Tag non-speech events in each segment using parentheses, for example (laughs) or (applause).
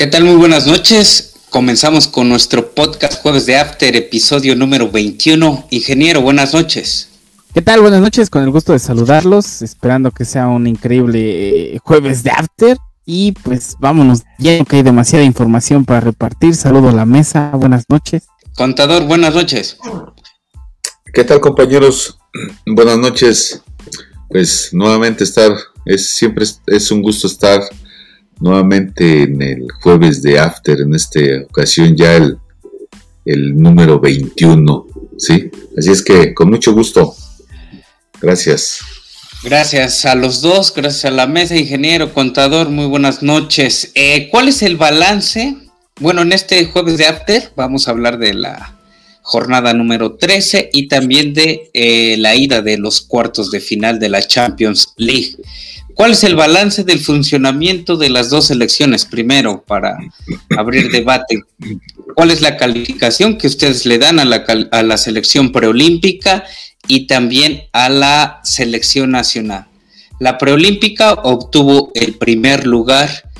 ¿Qué tal? Muy buenas noches. Comenzamos con nuestro podcast Jueves de After, episodio número 21. Ingeniero, buenas noches. ¿Qué tal? Buenas noches, con el gusto de saludarlos, esperando que sea un increíble eh, Jueves de After. Y pues vámonos, ya que hay demasiada información para repartir. Saludo a la mesa, buenas noches. Contador, buenas noches. ¿Qué tal compañeros? (clears throat) Buenas noches. Pues nuevamente estar, es siempre es un gusto estar nuevamente en el jueves de After, en esta ocasión ya el, el número 21, ¿sí? Así es que con mucho gusto. Gracias. Gracias a los dos, gracias a la mesa, ingeniero, contador, muy buenas noches. Eh, ¿Cuál es el balance? Bueno, en este jueves de After vamos a hablar de la jornada número 13 y también de eh, la ida de los cuartos de final de la Champions League. ¿Cuál es el balance del funcionamiento de las dos selecciones? Primero, para abrir debate, ¿cuál es la calificación que ustedes le dan a la, a la selección preolímpica y también a la selección nacional. La preolímpica obtuvo el primer lugar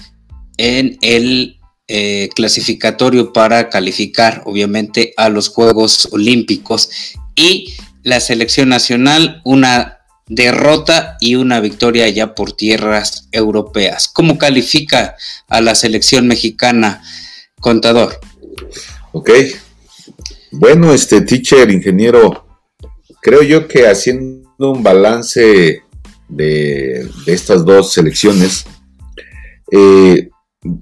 en el eh, clasificatorio para calificar, obviamente, a los Juegos Olímpicos y la selección nacional una derrota y una victoria ya por tierras europeas. ¿Cómo califica a la selección mexicana, contador? Ok. Bueno, este teacher, ingeniero, creo yo que haciendo un balance de, estas dos selecciones, eh,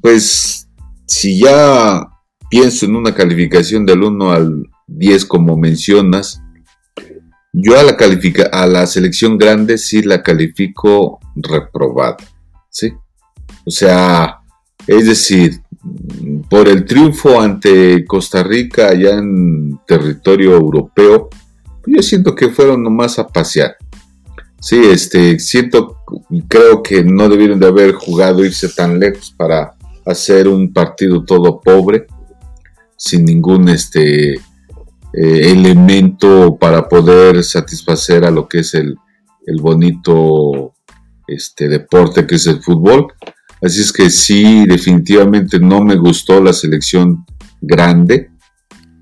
pues si ya pienso en una calificación del 1 al 10 como mencionas, yo a la, califica a la selección grande sí la califico reprobada, ¿sí? O sea, es decir, por el triunfo ante Costa Rica allá en territorio europeo, yo siento que fueron nomás a pasear. Sí, este, siento creo que no debieron de haber jugado irse tan lejos para hacer un partido todo pobre, sin ningún este eh, elemento para poder satisfacer a lo que es el, el bonito este deporte que es el fútbol. Así es que sí, definitivamente no me gustó la selección grande.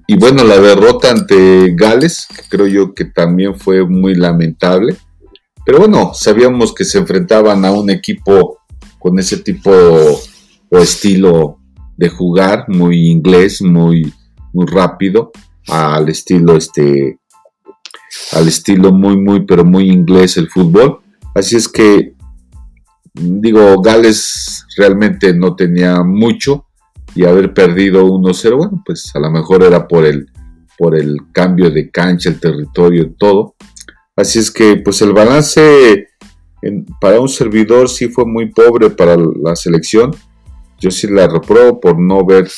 Y bueno, la derrota ante Gales, creo yo que también fue muy lamentable. Pero bueno, sabíamos que se enfrentaban a un equipo con ese tipo o estilo de jugar, muy inglés, muy, muy rápido, al estilo este al estilo muy muy pero muy inglés el fútbol. Así es que digo, Gales realmente no tenía mucho, y haber perdido 1-0, bueno, pues a lo mejor era por el, por el cambio de cancha, el territorio, todo. Así es que pues el balance para un servidor sí fue muy pobre para la selección. Yo sí la reprobo por no ver,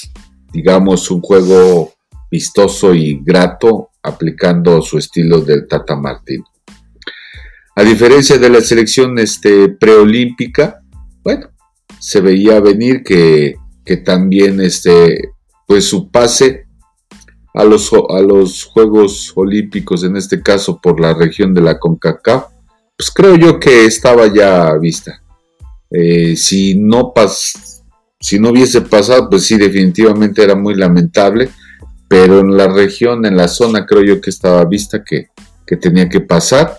digamos, un juego vistoso y grato aplicando su estilo del Tata Martín. A diferencia de la selección este, preolímpica, bueno, se veía venir que que también este, pues su pase a los, a los Juegos Olímpicos, en este caso por la región de la CONCACAF, pues creo yo que estaba ya vista. Eh, si, no pas, si no hubiese pasado, pues sí, definitivamente era muy lamentable, pero en la región, en la zona, creo yo que estaba vista que, que tenía que pasar.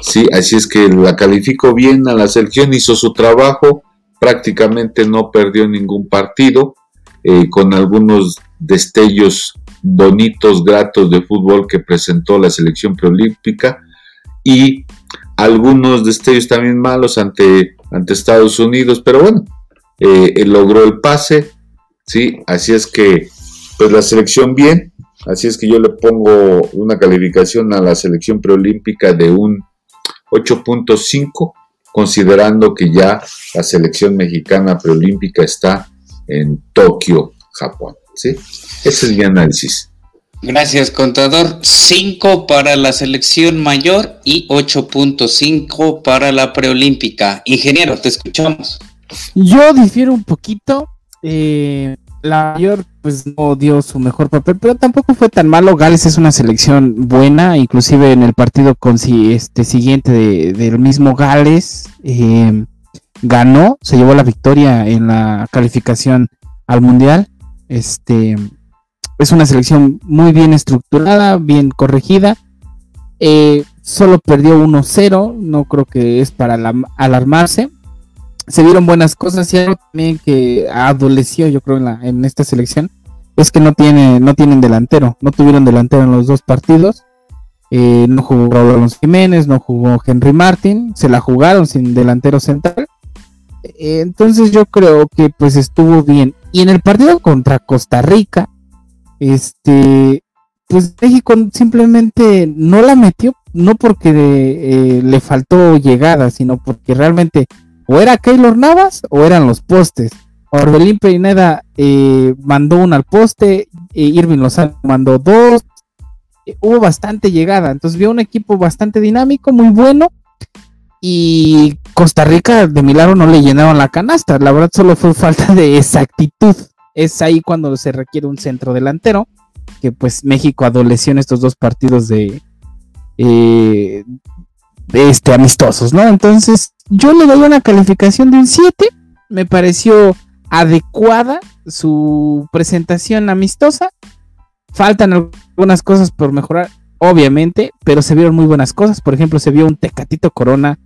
Sí, así es que la calificó bien a la selección, hizo su trabajo, prácticamente no perdió ningún partido, eh, con algunos destellos bonitos, gratos de fútbol que presentó la selección preolímpica y algunos destellos también malos ante, ante Estados Unidos, pero bueno, eh, él logró el pase, ¿sí? Así es que, pues la selección bien, así es que yo le pongo una calificación a la selección preolímpica de un 8.5 considerando que ya la selección mexicana preolímpica está en Tokio, Japón. ¿sí? Ese es mi análisis. Gracias, contador. 5 para la selección mayor y 8.5 para la preolímpica. Ingeniero, te escuchamos. Yo difiero un poquito. Eh, la mayor pues no dio su mejor papel, pero tampoco fue tan malo. Gales es una selección buena, inclusive en el partido este siguiente del mismo Gales eh, ganó, se llevó la victoria en la calificación al Mundial. Este es una selección muy bien estructurada, bien corregida. Eh, solo perdió 1-0, no creo que es para alarmarse. Se vieron buenas cosas y algo también que adoleció, yo creo, en, en esta selección es que no, tiene, no tienen delantero, no tuvieron delantero en los dos partidos. Eh, no jugó Raúl Alonso Jiménez, no jugó Henry Martin, se la jugaron sin delantero central. Eh, entonces yo creo que pues estuvo bien. Y en el partido contra Costa Rica, este, pues México simplemente no la metió, no porque eh, le faltó llegada, sino porque realmente o era Keylor Navas o eran los postes. Orbelín Pineda eh, mandó uno al poste, eh, Irving Lozano mandó dos, eh, hubo bastante llegada, entonces vio un equipo bastante dinámico, muy bueno, y Costa Rica de milagro no le llenaron la canasta, la verdad solo fue falta de exactitud, es ahí cuando se requiere un centro delantero, que pues México adoleció en estos dos partidos de, de este, amistosos, ¿no? Entonces yo le doy una calificación de un 7, me pareció adecuada su presentación amistosa. Faltan algunas cosas por mejorar, obviamente, pero se vieron muy buenas cosas. Por ejemplo, se vio un Tecatito Corona,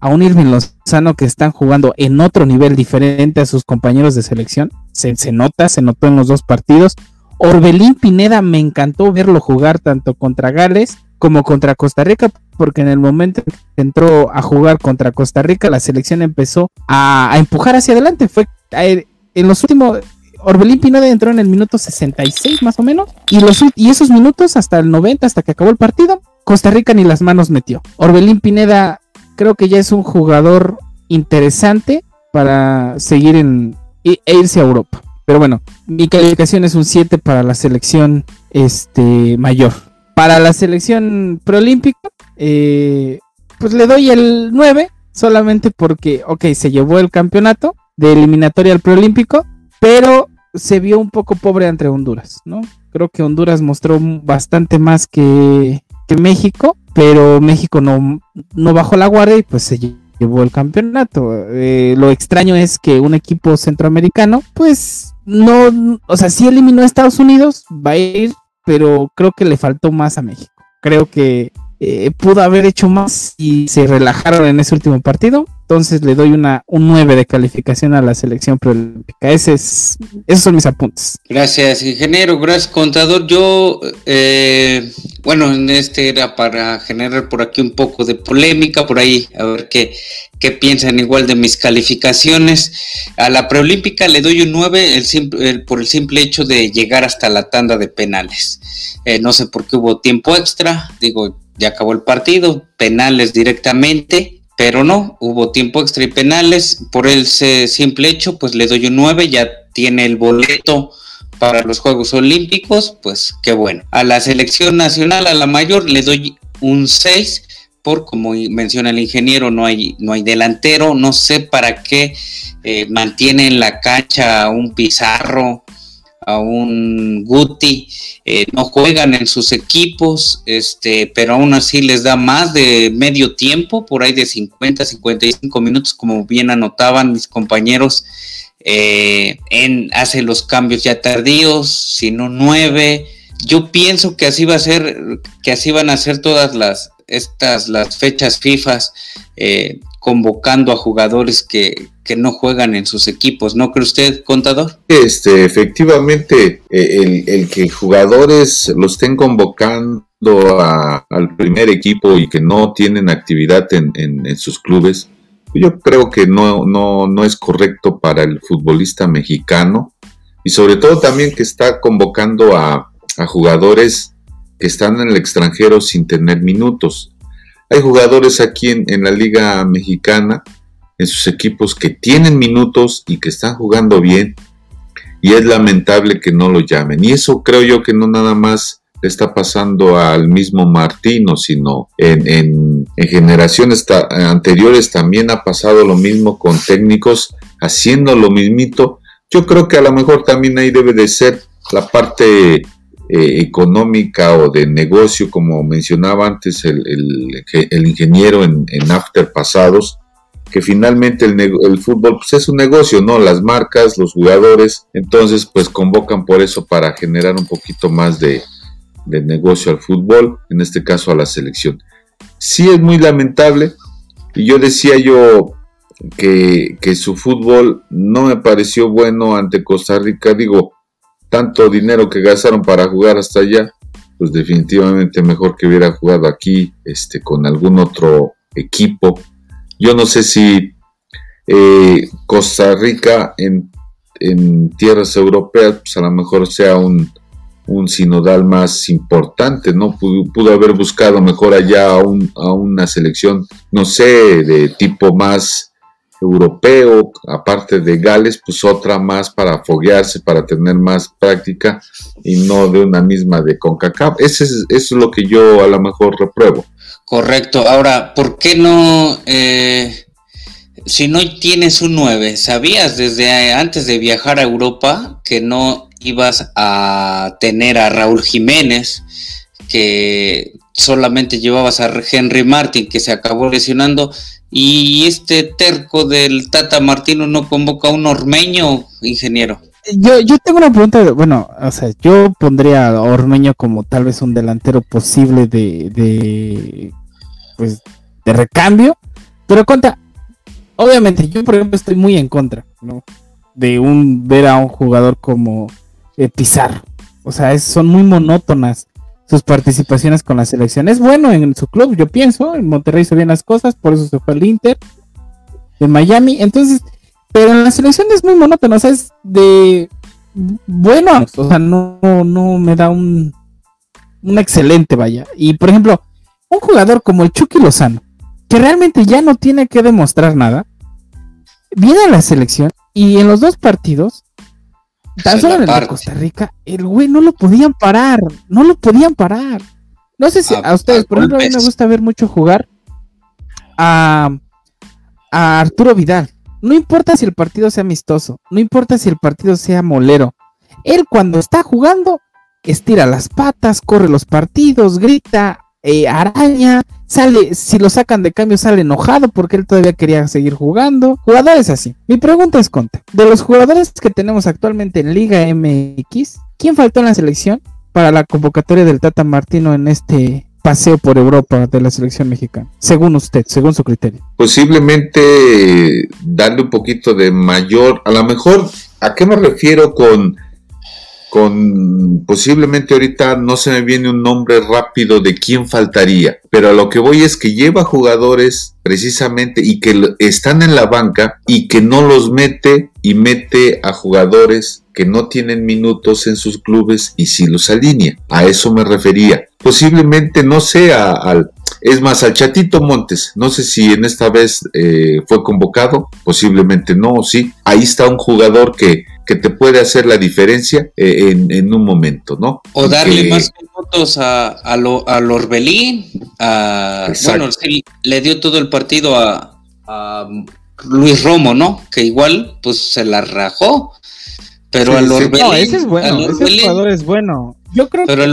a un Irving Lozano que están jugando en otro nivel diferente a sus compañeros de selección. Se, se nota, se notó en los dos partidos. Orbelín Pineda me encantó verlo jugar tanto contra Gales como contra Costa Rica, porque en el momento que entró a jugar contra Costa Rica, la selección empezó a, empujar hacia adelante. Fue en los últimos, Orbelín Pineda entró en el minuto 66 más o menos, y, los, y esos minutos hasta el 90, hasta que acabó el partido, Costa Rica ni las manos metió. Orbelín Pineda creo que ya es un jugador interesante para seguir en e, irse a Europa. Pero bueno, mi calificación es un 7 para la selección este, mayor. Para la selección preolímpica, eh, pues le doy el 9, solamente porque, ok, se llevó el campeonato, de eliminatoria al preolímpico, pero se vio un poco pobre ante Honduras, ¿no? Creo que Honduras mostró bastante más que, México, pero México no, no bajó la guardia y pues se llevó el campeonato. Eh, lo extraño es que un equipo centroamericano, pues no, o sea, sí eliminó a Estados Unidos, va a ir, pero creo que le faltó más a México. Creo que eh, pudo haber hecho más y se relajaron en ese último partido. Entonces le doy una, un 9 de calificación a la selección preolímpica. Ese es, esos son mis apuntes. Gracias, ingeniero. Gracias, contador. Yo, eh, bueno, en este era para generar por aquí un poco de polémica, por ahí, a ver qué, qué piensan igual de mis calificaciones. A la preolímpica le doy un 9 el por el simple hecho de llegar hasta la tanda de penales. Eh, no sé por qué hubo tiempo extra, digo, ya acabó el partido, penales directamente, pero no, hubo tiempo extra y penales, por ese simple hecho, pues le doy un 9, ya tiene el boleto para los Juegos Olímpicos, pues qué bueno. A la selección nacional, a la mayor, le doy un 6, por como menciona el ingeniero, no hay, no hay delantero, no sé para qué eh, mantiene en la cancha un Pizarro, a un Guti, eh, no juegan en sus equipos, este, pero aún así les da más de medio tiempo, por ahí de 50, 55 minutos, como bien anotaban mis compañeros, eh, en, hace los cambios ya tardíos, sino nueve. Yo pienso que así va a ser, que así van a ser todas las estas las fechas FIFA eh, convocando a jugadores que, no juegan en sus equipos, ¿no cree usted, contador? Este, efectivamente, eh, el, que jugadores lo estén convocando al primer equipo y que no tienen actividad en, en, sus clubes, yo creo que no, no, no es correcto para el futbolista mexicano y sobre todo también que está convocando a, a jugadores que están en el extranjero sin tener minutos. Hay jugadores aquí en, la Liga Mexicana, en sus equipos, que tienen minutos y que están jugando bien. Y es lamentable que no lo llamen. Y eso creo yo que no nada más le está pasando al mismo Martino, sino en, generaciones anteriores también ha pasado lo mismo con técnicos haciendo lo mismito. Yo creo que a lo mejor también ahí debe de ser la parte eh, económica o de negocio, como mencionaba antes el, ingeniero en, after pasados, que finalmente el, el, fútbol pues es un negocio, ¿no? Las marcas, los jugadores, entonces pues convocan por eso para generar un poquito más de, de negocio al fútbol, en este caso a la selección. Sí es muy lamentable, y yo decía yo que, que su fútbol no me pareció bueno ante Costa Rica, digo, tanto dinero que gastaron para jugar hasta allá, pues definitivamente mejor que hubiera jugado aquí este, con algún otro equipo. Yo no sé si eh, Costa Rica en, tierras europeas, pues a lo mejor sea un, sinodal más importante, ¿no? Pudo, haber buscado mejor allá a, una selección, no sé, de tipo más europeo, aparte de Gales, pues otra más para foguearse, para tener más práctica y no de una misma de CONCACAF. Es, eso es lo que yo a lo mejor repruebo. Correcto. Ahora, ¿por qué no, eh, si no tienes un 9, sabías desde antes de viajar a Europa que no ibas a tener a Raúl Jiménez, que solamente llevabas a Henry Martin, que se acabó lesionando, y este terco del Tata Martino no convoca a un ormeño, ingeniero. Yo, yo tengo una pregunta, bueno, o sea, yo pondría a Ormeño como tal vez un delantero posible de, de pues, de recambio, pero contra, obviamente, yo por ejemplo estoy muy en contra, ¿no? De un, ver a un jugador como eh, Pizarro, o sea, son muy monótonas sus participaciones con la selección. Es bueno en su club, yo pienso. En Monterrey hizo bien las cosas, por eso se fue al Inter. En Miami. Entonces, pero en la selección es muy monótono. O sea, es de bueno. O sea, no, no me da un, un excelente, vaya. Y por ejemplo, un jugador como el Chucky Lozano, que realmente ya no tiene que demostrar nada, viene a la selección y en los dos partidos Tan solo en el de Costa Rica, el güey no lo podían parar, no lo podían parar. No sé si a, ustedes, por ejemplo, a mí me gusta ver mucho jugar a, a Arturo Vidal. No importa si el partido sea amistoso, no importa si el partido sea molero. Él cuando está jugando, estira las patas, corre los partidos, grita, eh, araña, sale, si lo sacan de cambio sale enojado porque él todavía quería seguir jugando. Jugadores así. Mi pregunta es, Conte, de los jugadores que tenemos actualmente en Liga MX, ¿quién faltó en la selección para la convocatoria del Tata Martino en este paseo por Europa de la selección mexicana? Según usted, según su criterio. Posiblemente darle un poquito de mayor, a lo mejor, ¿a qué me refiero con con posiblemente ahorita no se me viene un nombre rápido de quién faltaría, pero a lo que voy es que lleva jugadores precisamente y que están en la banca y que no los mete y mete a jugadores que no tienen minutos en sus clubes y si los alinea. A eso me refería. Posiblemente no sea al... Es más, al Chatito Montes, no sé si en esta vez eh, fue convocado, posiblemente no, sí. Ahí está un jugador que que te puede hacer la diferencia eh, en, un momento, ¿no? O darle más minutos a, a, lo, a Lorbelín, a, bueno, le dio todo el partido a, a, Luis Romo, ¿no? Que igual, pues se la rajó, pero a Lorbelín... No, ese es bueno, ese jugador es bueno. Yo creo, Pero el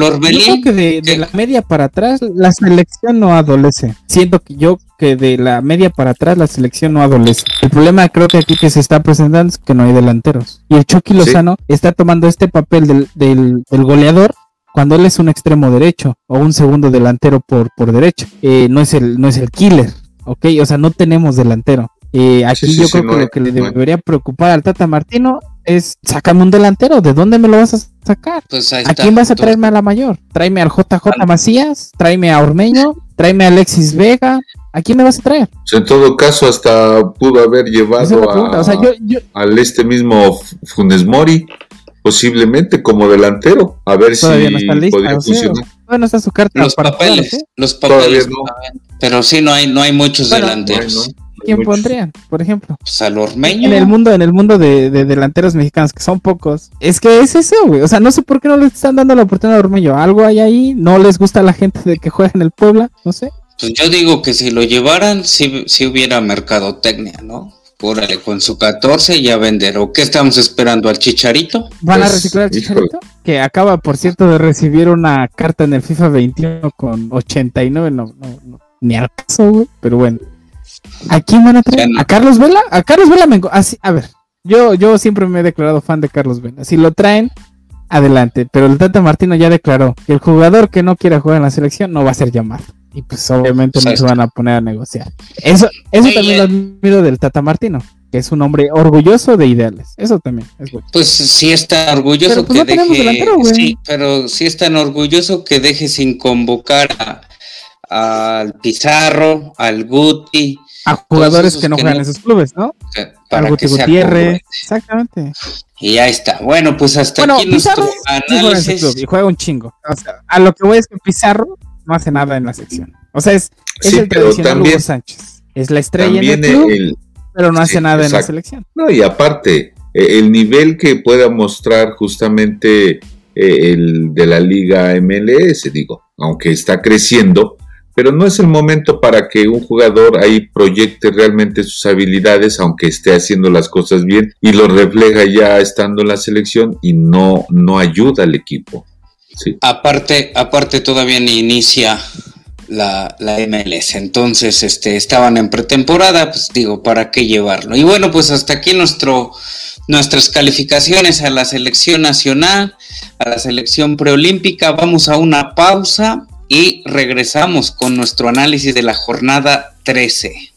que, de, la media para atrás la selección no adolece. Siento que yo que de la media para atrás la selección no adolece. El problema creo que aquí que se está presentando es que no hay delanteros. Y el Chucky Lozano está tomando este papel del, del, goleador cuando él es un extremo derecho o un segundo delantero por, por derecha. Eh, no, es el, no es el killer, ¿ok? O sea, no tenemos delantero. Eh, aquí yo creo que lo que le debería preocupar al Tata Martino es sácame un delantero, ¿de dónde me lo vas a sacar? Pues ¿A quién vas a traerme a la mayor? Tráeme al JJ Macías, tráeme a Ormeño, (laughs) tráeme a Alexis Vega, ¿a quién me vas a traer? Pues en todo caso, hasta pudo haber llevado a, al este mismo Funes Mori, posiblemente como delantero, a ver si podría funcionar. Bueno, está su carta los papeles, ¿eh? los papeles, pero sí no hay no hay muchos delanteros. ¿Quién pondrían, por ejemplo? Pues al Ormeño. En el mundo, en el mundo de, delanteros mexicanos, que son pocos. Es que es eso, güey. O sea, no sé por qué no le están dando la oportunidad a Ormeño. Algo hay ahí, no les gusta a la gente de que juega en el Puebla, no sé. Pues yo digo que si lo llevaran, si, si hubiera mercadotecnia, ¿no? Órale, con su 14 ya vender. ¿O qué estamos esperando al Chicharito? ¿Van a pues, reciclar al Chicharito? Que acaba, por cierto, de recibir una carta en el FIFA 21 con 89. No, no, no ni al caso, güey. Pero bueno. ¿A quién van a traer? ¿A Carlos Vela? A Carlos Vela me... Así, a ver, yo, yo siempre me he declarado fan de Carlos Vela. Si lo traen, adelante. Pero el Tata Martino ya declaró que el jugador que no quiera jugar en la selección no va a ser llamado. Y pues obviamente no se van a poner a negociar. Eso, eso también lo admiro del Tata Martino, que es un hombre orgulloso de ideales. Eso también es bueno. Pues sí está orgulloso pues, que deje. Sí, pero sí es tan orgulloso que deje sin convocar al Pizarro, al Guti, a jugadores que no juegan en esos clubes, ¿no? Para que Gutiérrez, exactamente. Y ahí está. Bueno, pues hasta aquí nuestro análisis. y juega un chingo. O sea, a lo que voy es que Pizarro no hace nada en la sección. O sea, es, es el tradicional también, Hugo Sánchez. Es la estrella en el club, pero no hace nada en la selección. No, y aparte, e, el nivel que pueda mostrar justamente e, el de la liga MLS, digo, aunque está creciendo, pero no es el momento para que un jugador ahí proyecte realmente sus habilidades, aunque esté haciendo las cosas bien, y lo refleja ya estando en la selección y no, no ayuda al equipo. Sí. Aparte, aparte todavía ni inicia la, la, MLS. Entonces, este, estaban en pretemporada, pues digo, ¿para qué llevarlo? Y bueno, pues hasta aquí nuestro, nuestras calificaciones a la selección nacional, a la selección preolímpica. Vamos a una pausa y regresamos con nuestro análisis de la jornada 13.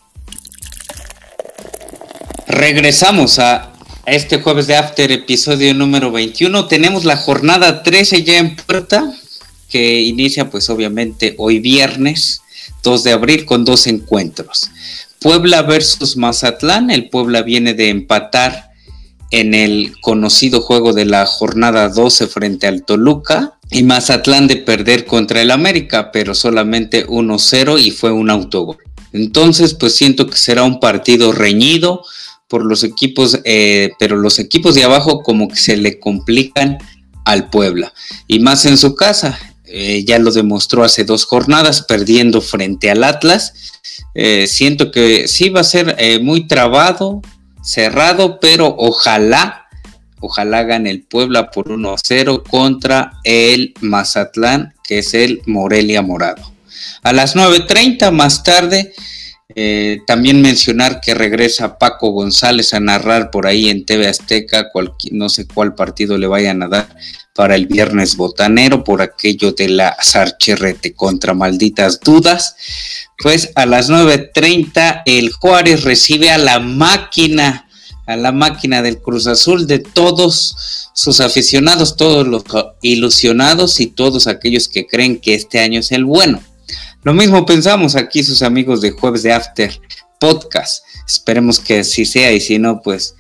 Regresamos a este jueves de After, episodio número 21. Tenemos la jornada 13 ya en puerta, que inicia pues obviamente hoy viernes 2 de abril con dos encuentros. Puebla versus Mazatlán. El Puebla viene de empatar en el conocido juego de la jornada 12 frente al Toluca y Mazatlán de perder contra el América, pero solamente 1-0 y fue un autogol. Entonces, pues siento que será un partido reñido por los equipos, eh, pero los equipos de abajo como que se le complican al Puebla. Y más en su casa, eh, ya lo demostró hace dos jornadas, perdiendo frente al Atlas. Eh, siento que sí va a ser muy trabado, cerrado, pero ojalá Ojalá gane el Puebla por 1-0 contra el Mazatlán, que es el Morelia Morado. A las 9.30 más tarde, eh, también mencionar que regresa Paco González a narrar por ahí en TV Azteca, no sé cuál partido le vayan a dar para el viernes botanero por aquello de la Sarcherrete contra malditas dudas. Pues a las 9.30 el Juárez recibe a la máquina a la máquina del Cruz Azul de todos sus aficionados, todos los ilusionados y todos aquellos que creen que este año es el bueno. Lo mismo pensamos aquí sus amigos de Jueves de After Podcast. Esperemos que así sea y si no, pues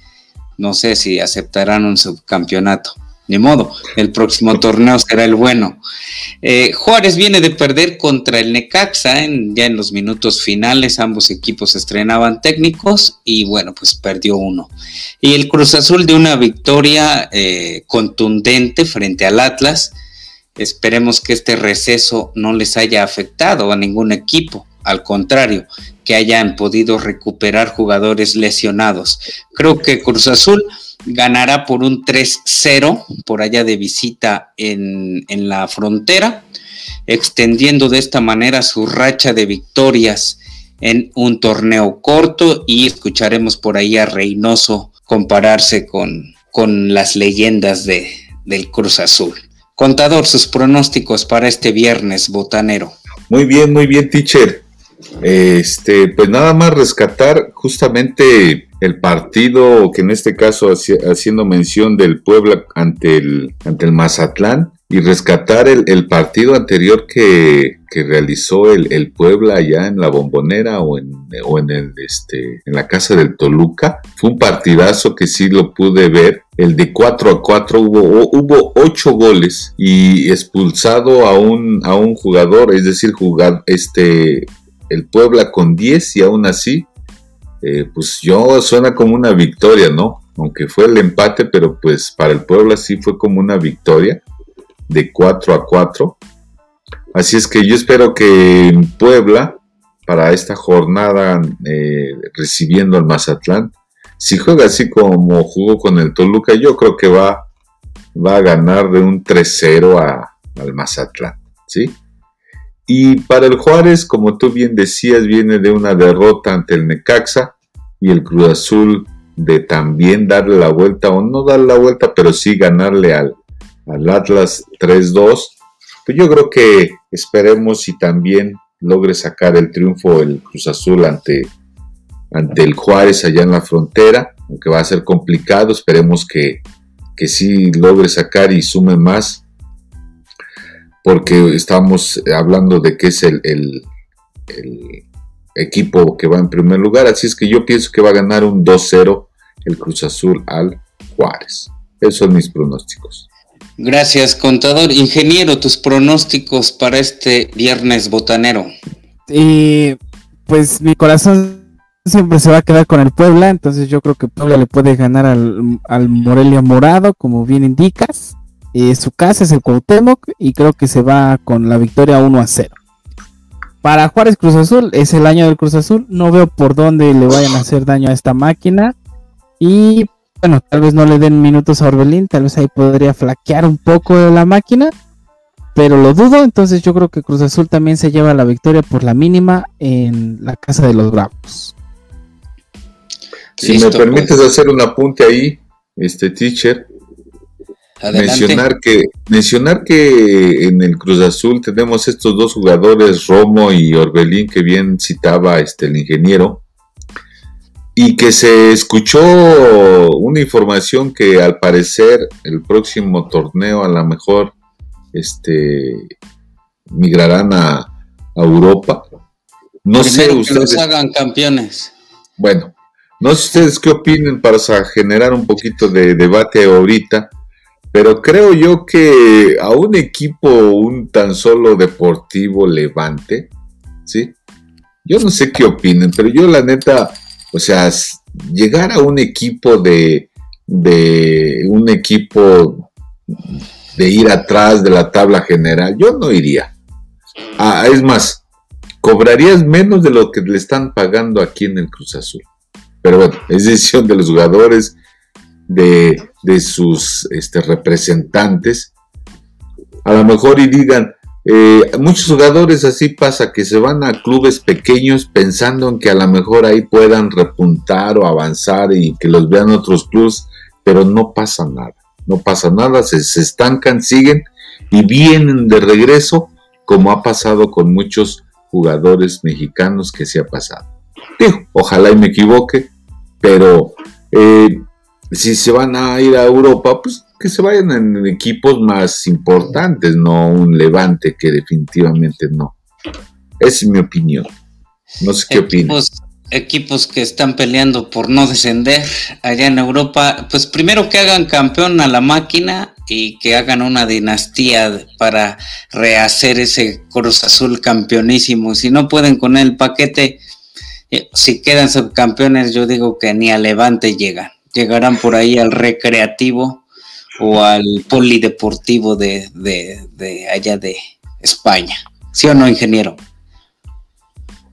no sé si aceptarán un subcampeonato. Ni modo, el próximo (laughs) torneo será el bueno. Eh, Juárez viene de perder contra el Necaxa en, ya en los minutos finales. Ambos equipos estrenaban técnicos y bueno, pues perdió uno. Y el Cruz Azul de una victoria eh, contundente frente al Atlas. Esperemos que este receso no les haya afectado a ningún equipo. Al contrario, que hayan podido recuperar jugadores lesionados. Creo que Cruz Azul ganará por un 3-0 por allá de visita en, la frontera, extendiendo de esta manera su racha de victorias en un torneo corto y escucharemos por ahí a Reynoso compararse con, con las leyendas de, del Cruz Azul. Contador, sus pronósticos para este viernes botanero. Muy bien, muy bien, teacher. Este, pues nada más rescatar justamente el partido, que en este caso haciendo mención del Puebla ante el, ante el Mazatlán, y rescatar el, partido anterior que, realizó el, Puebla allá en la Bombonera o en, o en, el, este, en la casa del Toluca. Fue un partidazo que sí lo pude ver. El de 4 a 4 hubo, hubo 8 goles y expulsado a un, a un jugador, es decir, jugar, este, el Puebla con 10 y aún así eh, pues yo suena como una victoria, ¿no? Aunque fue el empate, pero pues para el Puebla sí fue como una victoria de 4 a 4. Así es que yo espero que en Puebla, para esta jornada eh, recibiendo al Mazatlán, si juega así como jugó con el Toluca, yo creo que va, va a ganar de un 3-0 al Mazatlán, ¿sí? Y para el Juárez, como tú bien decías, viene de una derrota ante el Necaxa y el Cruz Azul de también darle la vuelta, o no darle la vuelta, pero sí ganarle al, al Atlas 3-2. Pues yo creo que esperemos si también logre sacar el triunfo el Cruz Azul ante, ante el Juárez allá en la frontera, aunque va a ser complicado, esperemos que, que sí logre sacar y sume más, porque estamos hablando de que es el, el, el equipo que va en primer lugar, así es que yo pienso que va a ganar un 2-0 el Cruz Azul al Juárez. Esos son mis pronósticos. Gracias, contador. Ingeniero, tus pronósticos para este viernes botanero. Y pues mi corazón siempre se va a quedar con el Puebla, entonces yo creo que Puebla le puede ganar al, Morelia Morado, como bien indicas. Eh, su casa es el Cuauhtémoc y creo que se va con la victoria 1 a 0. Para Juárez Cruz Azul es el año del Cruz Azul, no veo por dónde le vayan a hacer daño a esta máquina. Y bueno, tal vez no le den minutos a Orbelín, tal vez ahí podría flaquear un poco la máquina, pero lo dudo, entonces yo creo que Cruz Azul también se lleva la victoria por la mínima en la casa de los Bravos. Si me permites pues. hacer un apunte ahí, este teacher, mencionar que mencionar que en el Cruz Azul tenemos estos dos jugadores Romo y Orbelín que bien citaba este el ingeniero y que se escuchó una información que al parecer el próximo torneo a lo mejor este migrarán a, Europa. No sé ustedes que hagan campeones. Bueno, no sé ustedes qué opinen para generar un poquito de debate ahorita, pero creo yo que a un equipo un tan solo deportivo levante, ¿sí? Yo no sé qué opinen, pero yo la neta o sea, llegar a un equipo de, de un equipo de ir atrás de la tabla general, yo no iría. Ah, es más, cobrarías menos de lo que le están pagando aquí en el Cruz Azul. Pero bueno, es decisión de los jugadores, de, de sus este, representantes. A lo mejor y digan, eh, muchos jugadores así pasa que se van a clubes pequeños pensando en que a lo mejor ahí puedan repuntar o avanzar y que los vean otros clubes, pero no pasa nada, no pasa nada, se, estancan, siguen y vienen de regreso como ha pasado con muchos jugadores mexicanos que se ha pasado. ojalá y me equivoque, pero eh, si se van a ir a Europa, pues que se vayan en equipos más importantes, no un levante que definitivamente no. Esa es mi opinión. No sé qué opinas. Equipos que están peleando por no descender allá en Europa, pues primero que hagan campeón a la máquina y que hagan una dinastía para rehacer ese Cruz Azul campeonísimo. Si no pueden con el paquete, eh, si quedan subcampeones, yo digo que ni a Levante llegan. Llegarán por ahí al recreativo o al polideportivo de, de, allá de España. ¿Sí o no, ingeniero?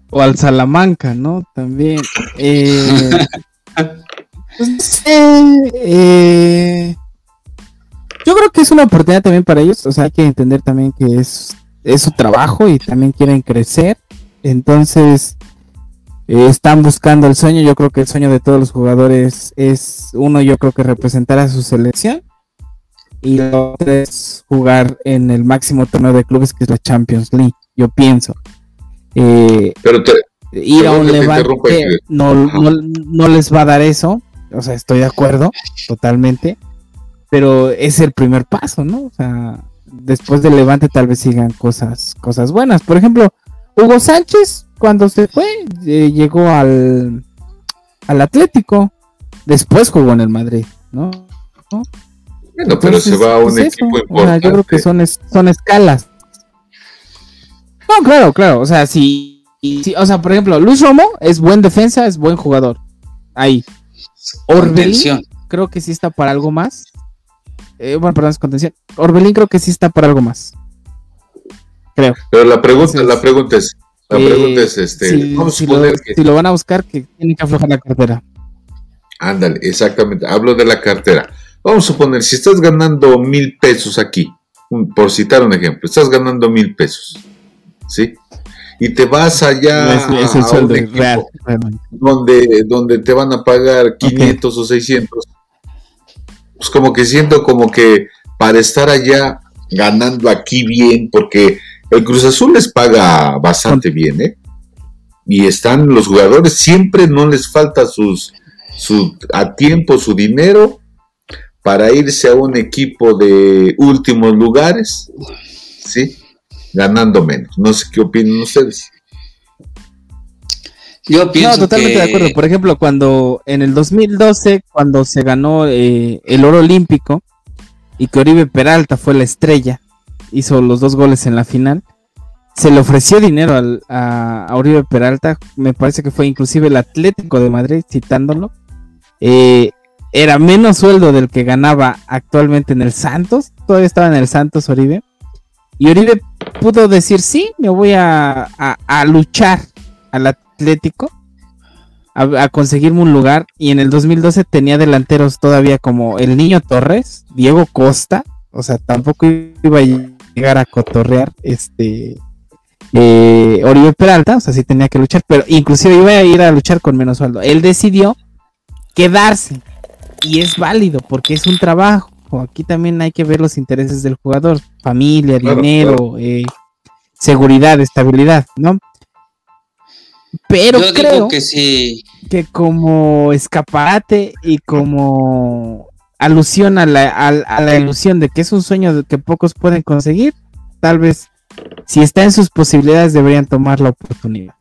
O al Salamanca, ¿no? También. Eh, (laughs) pues, eh, yo creo que es una oportunidad también para ellos. O sea, hay que entender también que es, es su trabajo y también quieren crecer. Entonces, eh, están buscando el sueño. Yo creo que el sueño de todos los jugadores es uno, yo creo que representar a su selección y lo es jugar en el máximo torneo de clubes que es la Champions League, yo pienso. Eh, pero ir a un levante no, no, les va a dar eso, o sea, estoy de acuerdo totalmente, pero es el primer paso, ¿no? O sea, después del levante tal vez sigan cosas, cosas buenas. Por ejemplo, Hugo Sánchez, cuando se fue, eh, llegó al, al Atlético, después jugó en el Madrid, ¿no? ¿No? Bueno, pero se va a un equipo importante. yo creo que son, son escalas. No, claro, claro. O sea, si, o sea, por ejemplo, Luis Romo es buen defensa, es buen jugador. Ahí. Orbelín creo que sí está para algo más. Eh, bueno, perdón, es contención. Orbelín creo que sí está para algo más. Creo. Pero la pregunta, la pregunta es, la eh, pregunta es, este, si, si, lo, si lo van a buscar, que tienen que aflojar la cartera. Ándale, exactamente. Hablo de la cartera. Vamos a suponer, si estás ganando mil pesos aquí, por citar un ejemplo, estás ganando mil pesos, ¿sí? Y te vas allá es, el sueldo real, donde, donde te van a pagar 500 o 600. Pues como que siento como que para estar allá ganando aquí bien, porque el Cruz Azul les paga bastante bien, ¿eh? Y están los jugadores, siempre no les falta sus, su, a tiempo su dinero para irse a un equipo de últimos lugares, ¿sí? Ganando menos. No sé qué opinan ustedes. Yo pienso no, totalmente de acuerdo. Por ejemplo, cuando en el 2012, cuando se ganó eh, el oro olímpico y que Oribe Peralta fue la estrella, hizo los dos goles en la final, se le ofreció dinero a, a, Oribe Peralta, me parece que fue inclusive el Atlético de Madrid, citándolo. Eh, era menos sueldo del que ganaba actualmente en el Santos, todavía estaba en el Santos Oribe. Y Oribe pudo decir, sí, me voy a, a, luchar al Atlético, a, conseguirme un lugar. Y en el 2012 tenía delanteros todavía como el Niño Torres, Diego Costa, o sea, tampoco iba a llegar a cotorrear este eh, Oribe Peralta, o sea, sí tenía que luchar, pero inclusive iba a ir a luchar con menos sueldo. Él decidió quedarse y es válido porque es un trabajo. Aquí también hay que ver los intereses del jugador, familia, dinero, Eh, seguridad, estabilidad, ¿no? Pero creo que, sí. que como escaparate y como alusión a la, a la ilusión de que es un sueño que pocos pueden conseguir, tal vez si está en sus posibilidades deberían tomar la oportunidad.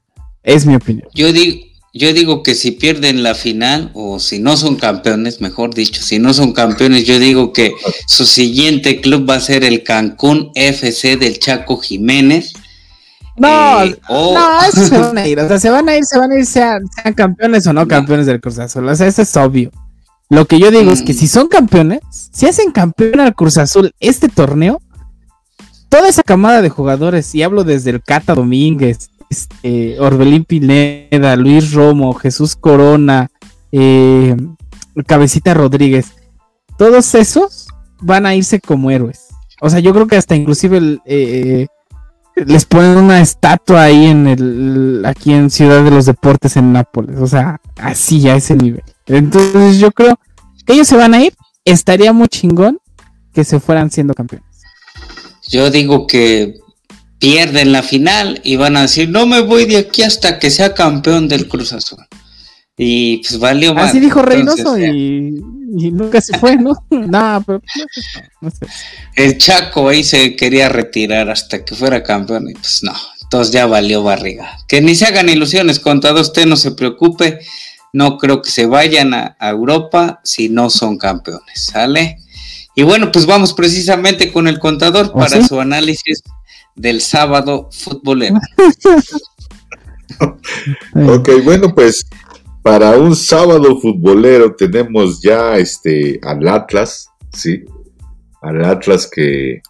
Es mi opinión. Yo digo, yo digo que si pierden la final o si no son campeones, mejor dicho, si no son campeones, yo digo que su siguiente club va a ser el Cancún FC del Chaco Jiménez. No, eh, no, se van a ir, o sea, se van a ir, se van a ir, sean, campeones o no, campeones del Cruz Azul, o sea, eso es obvio. Lo que yo digo es que mm. si son campeones, si hacen campeón al Cruz Azul este torneo, toda esa camada de jugadores, y hablo desde el Cata Domínguez, este, Orbelín Pineda, Luis Romo, Jesús Corona, eh, Cabecita Rodríguez, todos esos van a irse como héroes. O sea, yo creo que hasta inclusive eh, les ponen una estatua ahí en el aquí en Ciudad de los Deportes en Nápoles. O sea, así a ese nivel. Entonces yo creo que ellos se van a ir. Estaría muy chingón que se fueran siendo campeones. Yo digo que pierden la final y van a decir, no me voy de aquí hasta que sea campeón del Cruz Azul. Y pues valió más. Así dijo Reynoso y, nunca se fue, ¿no? (laughs) Nada, pero no sé, El Chaco ahí se quería retirar hasta que fuera campeón y pues no, entonces ya valió barriga. Que ni se hagan ilusiones, contado usted no se preocupe, no creo que se vayan a, Europa si no son campeones, ¿sale? Y bueno, pues vamos precisamente con el contador ¿Oh, para su análisis del sábado futbolero. (laughs) (laughs) ok, bueno, pues para un sábado futbolero tenemos ya este al Atlas, ¿sí? Al Atlas que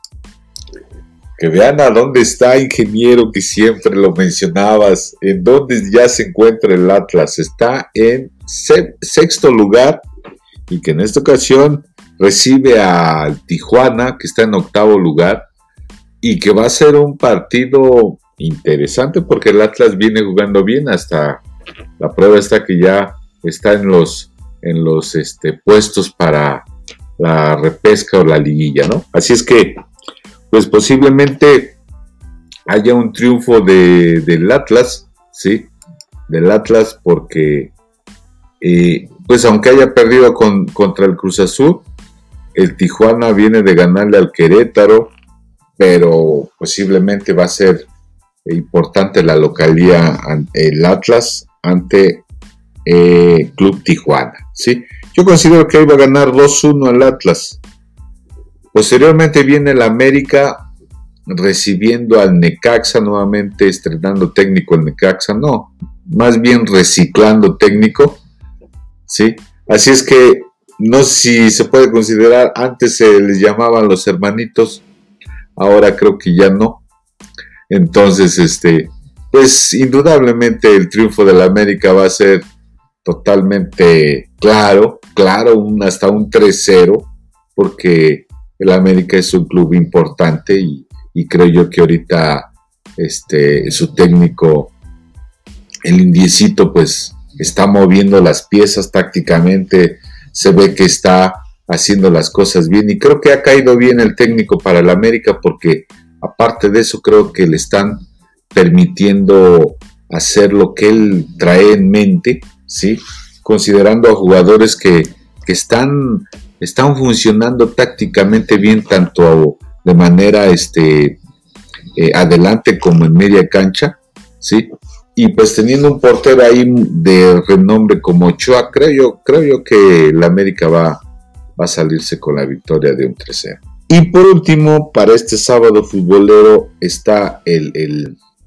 que vean a dónde está ingeniero que siempre lo mencionabas, en dónde ya se encuentra el Atlas, está en sexto lugar y que en esta ocasión recibe al Tijuana que está en octavo lugar y que va a ser un partido interesante porque el Atlas viene jugando bien hasta la prueba está que ya está en los en los este, puestos para la repesca o la liguilla, ¿no? Así es que, pues posiblemente haya un triunfo de, del Atlas, ¿sí? Del Atlas porque, eh, pues aunque haya perdido con, contra el Cruz Azul, el Tijuana viene de ganarle al Querétaro, pero posiblemente va a ser importante la localía, el Atlas ante eh, Club Tijuana. ¿sí? Yo considero que va a ganar 2-1 el Atlas. Posteriormente viene el América recibiendo al Necaxa nuevamente, estrenando técnico el Necaxa, no, más bien reciclando técnico, ¿sí? Así es que no sé si se puede considerar, antes se les llamaban los hermanitos, ahora creo que ya no. Entonces, este, pues indudablemente el triunfo de la América va a ser totalmente claro, claro, hasta un 3-0, porque el América es un club importante y, creo yo que ahorita este, su técnico, el indiecito, pues está moviendo las piezas tácticamente, se ve que está haciendo las cosas bien y creo que ha caído bien el técnico para el América porque aparte de eso creo que le están permitiendo hacer lo que él trae en mente, ¿sí? Considerando a jugadores que, están, están funcionando tácticamente bien tanto de manera este, eh, adelante como en media cancha, ¿sí? Y pues teniendo un portero ahí de renombre como Ochoa, creo yo, creo yo que la América va, va a salirse con la victoria de un 3-0. Y por último, para este sábado futbolero está el,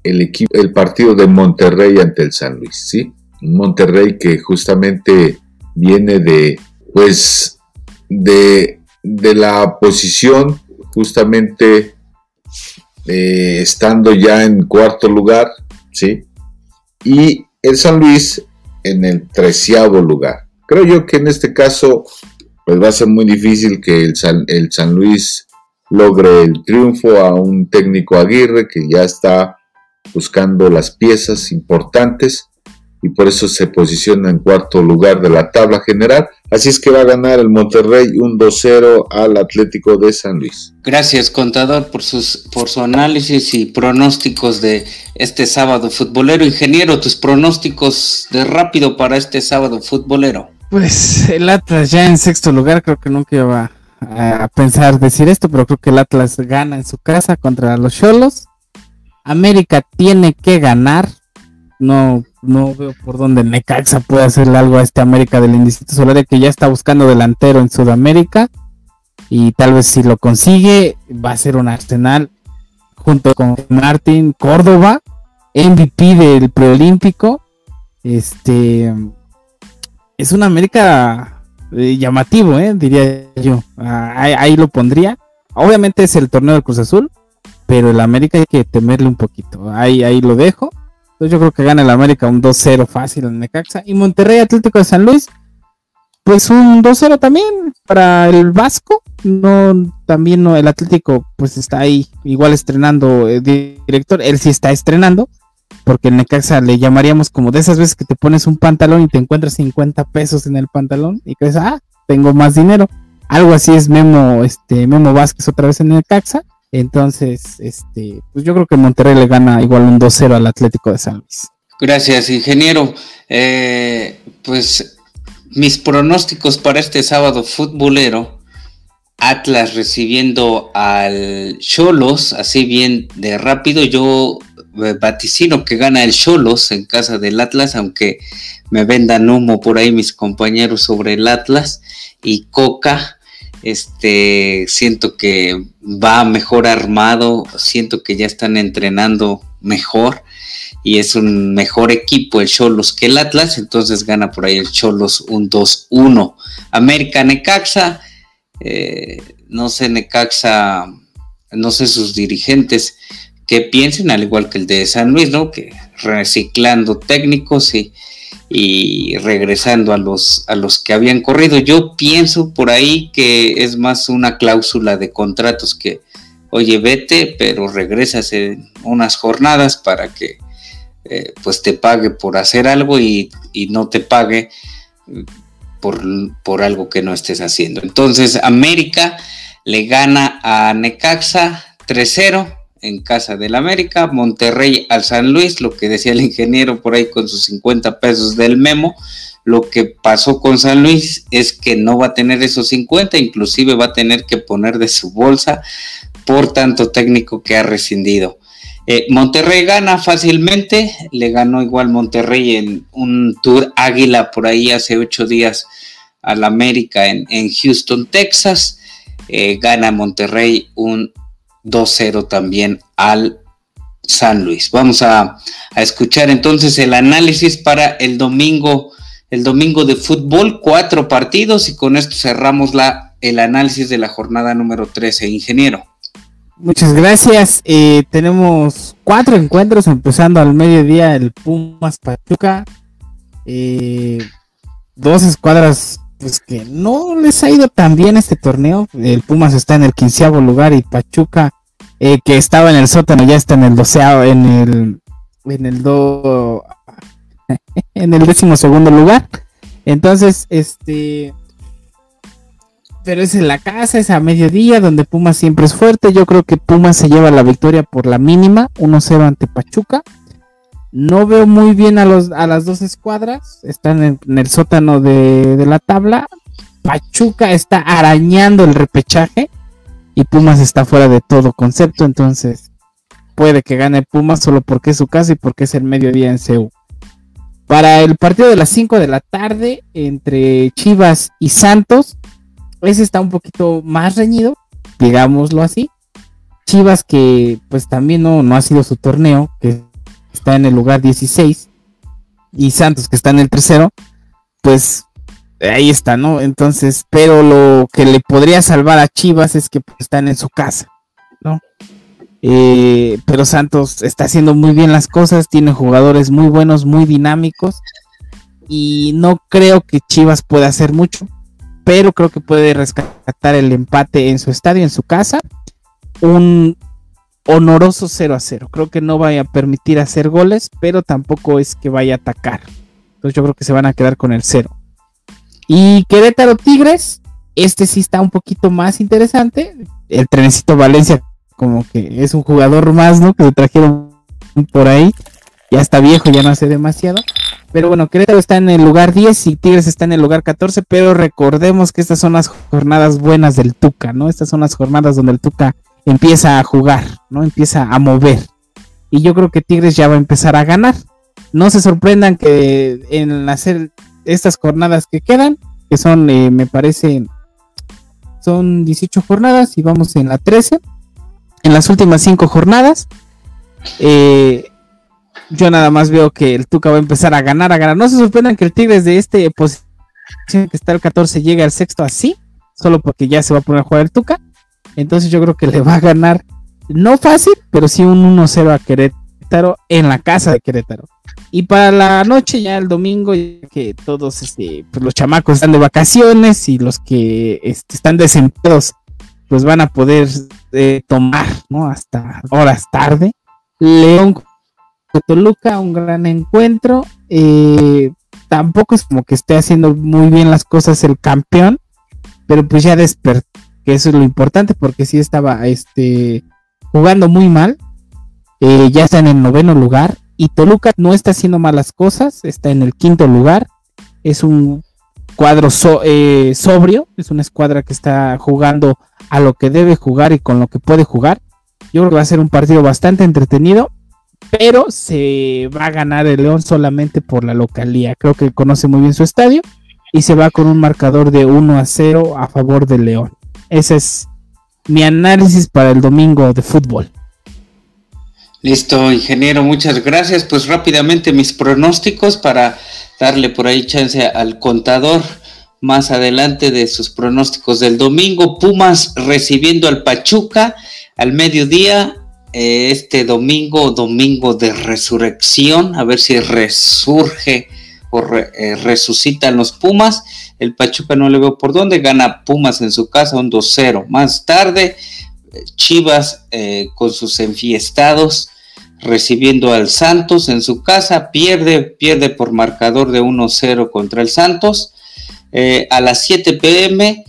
el, equipo, el partido de Monterrey ante el San Luis, ¿sí? Monterrey que justamente viene de, pues, de, de la posición justamente eh, estando ya en cuarto lugar, ¿sí? Y el San Luis en el treceavo lugar. Creo yo que en este caso pues va a ser muy difícil que el San, el San Luis logre el triunfo a un técnico Aguirre que ya está buscando las piezas importantes y por eso se posiciona en cuarto lugar de la tabla general. Así es que va a ganar el Monterrey un 2-0 al Atlético de San Luis. Gracias, contador, por, sus, por su análisis y pronósticos de este sábado futbolero. Ingeniero, tus pronósticos de rápido para este sábado futbolero. Pues el Atlas ya en sexto lugar, creo que nunca iba a pensar decir esto, pero creo que el Atlas gana en su casa contra los Cholos. América tiene que ganar. No, no veo por dónde Necaxa puede hacerle algo a este América del Indistinto Solar que ya está buscando delantero en Sudamérica. Y tal vez si lo consigue, va a ser un Arsenal junto con Martín Córdoba, MVP del preolímpico. Este es una América eh, llamativo, eh, diría yo. Ah, ahí, lo pondría. Obviamente es el torneo del Cruz Azul, pero el América hay que temerle un poquito. Ahí, ahí lo dejo. Entonces yo creo que gana el América un 2-0 fácil en Necaxa. Y Monterrey Atlético de San Luis, pues un 2-0 también para el Vasco. No, también no, el Atlético pues está ahí igual estrenando eh, director. Él sí está estrenando porque en Necaxa le llamaríamos como de esas veces que te pones un pantalón y te encuentras 50 pesos en el pantalón y crees, ah, tengo más dinero. Algo así es Memo, este, Memo Vázquez otra vez en Necaxa. Entonces, este, pues yo creo que Monterrey le gana igual un 2-0 al Atlético de San Luis. Gracias, ingeniero. Eh, pues mis pronósticos para este sábado futbolero. Atlas recibiendo al Cholos, así bien de rápido. Yo eh, vaticino que gana el Cholos en casa del Atlas, aunque me vendan humo por ahí mis compañeros sobre el Atlas y Coca. Este, siento que va mejor armado, siento que ya están entrenando mejor y es un mejor equipo el Cholos que el Atlas, entonces gana por ahí el Cholos un 2-1. América Necaxa, eh, no sé Necaxa, no sé sus dirigentes, que piensen, al igual que el de San Luis, ¿no? Que reciclando técnicos y, y regresando a los, a los que habían corrido. Yo pienso por ahí que es más una cláusula de contratos que, oye, vete, pero regresas en unas jornadas para que eh, pues te pague por hacer algo y, y no te pague por, por, algo que no estés haciendo. Entonces, América le gana a Necaxa 3-0 en casa del América, Monterrey al San Luis, lo que decía el ingeniero por ahí con sus 50 pesos del memo. Lo que pasó con San Luis es que no va a tener esos 50, inclusive va a tener que poner de su bolsa por tanto técnico que ha rescindido. Eh, Monterrey gana fácilmente, le ganó igual Monterrey en un tour Águila por ahí hace ocho días al América en, Houston, Texas. Eh, gana Monterrey un 2-0 también al San Luis. Vamos a, escuchar entonces el análisis para el domingo, el domingo de fútbol, cuatro partidos y con esto cerramos la, el análisis de la jornada número 13. Ingeniero. Muchas gracias. Eh, tenemos cuatro encuentros empezando al mediodía el Pumas Pachuca. Eh, dos escuadras pues que no les ha ido tan bien este torneo. El Pumas está en el quinceavo lugar y Pachuca eh, que estaba en el sótano, ya está en el doceavo, en el, en el do, en el décimo segundo lugar. Entonces, este, pero es en la casa, es a mediodía, donde Pumas siempre es fuerte. Yo creo que Pumas se lleva la victoria por la mínima, 1-0 ante Pachuca. No veo muy bien a, los, a las dos escuadras, están en, el sótano de, de, la tabla. Pachuca está arañando el repechaje y Pumas está fuera de todo concepto, entonces puede que gane Pumas solo porque es su casa y porque es el mediodía en CEU. Para el partido de las 5 de la tarde entre Chivas y Santos, ese está un poquito más reñido, digámoslo así. Chivas que pues también no, no ha sido su torneo, que está en el lugar 16, y Santos que está en el tercero, pues ahí está, ¿no? Entonces, pero lo que le podría salvar a Chivas es que pues, están en su casa, ¿no? Eh, pero Santos está haciendo muy bien las cosas, tiene jugadores muy buenos, muy dinámicos, y no creo que Chivas pueda hacer mucho pero creo que puede rescatar el empate en su estadio, en su casa. Un honoroso 0 a 0. Creo que no vaya a permitir hacer goles, pero tampoco es que vaya a atacar. Entonces yo creo que se van a quedar con el 0. Y Querétaro Tigres, este sí está un poquito más interesante. El trenecito Valencia, como que es un jugador más, ¿no? Que se trajeron por ahí. Ya está viejo, ya no hace demasiado. Pero bueno, Querétaro está en el lugar 10 y Tigres está en el lugar 14, pero recordemos que estas son las jornadas buenas del Tuca, ¿no? Estas son las jornadas donde el Tuca empieza a jugar, ¿no? Empieza a mover. Y yo creo que Tigres ya va a empezar a ganar. No se sorprendan que en hacer estas jornadas que quedan, que son, eh, me parece, son 18 jornadas y vamos en la 13. En las últimas 5 jornadas, eh, yo nada más veo que el Tuca va a empezar a ganar, a ganar. No se sorprendan que el Tigres de este posición que está el 14 llegue al sexto así, solo porque ya se va a poner a jugar el Tuca. Entonces yo creo que le va a ganar, no fácil, pero sí un 1-0 a Querétaro en la casa de Querétaro. Y para la noche, ya el domingo, que todos este, pues los chamacos están de vacaciones y los que este, están desempleados, pues van a poder eh, tomar, ¿no? Hasta horas tarde. León Toluca, un gran encuentro. Eh, tampoco es como que esté haciendo muy bien las cosas el campeón, pero pues ya despertó, que eso es lo importante, porque sí estaba este, jugando muy mal. Eh, ya está en el noveno lugar. Y Toluca no está haciendo malas cosas, está en el quinto lugar. Es un cuadro eh, sobrio, es una escuadra que está jugando a lo que debe jugar y con lo que puede jugar. Yo creo que va a ser un partido bastante entretenido pero se va a ganar el León solamente por la localía. Creo que conoce muy bien su estadio y se va con un marcador de 1 a 0 a favor del León. Ese es mi análisis para el domingo de fútbol. Listo, ingeniero, muchas gracias. Pues rápidamente mis pronósticos para darle por ahí chance al contador más adelante de sus pronósticos del domingo. Pumas recibiendo al Pachuca al mediodía eh, este domingo, domingo de resurrección, a ver si resurge o eh, resucitan los Pumas. El Pachuca no le veo por dónde, gana Pumas en su casa un 2-0. Más tarde, Chivas eh, con sus enfiestados recibiendo al Santos en su casa, pierde, pierde por marcador de 1-0 contra el Santos. a las 7 pm,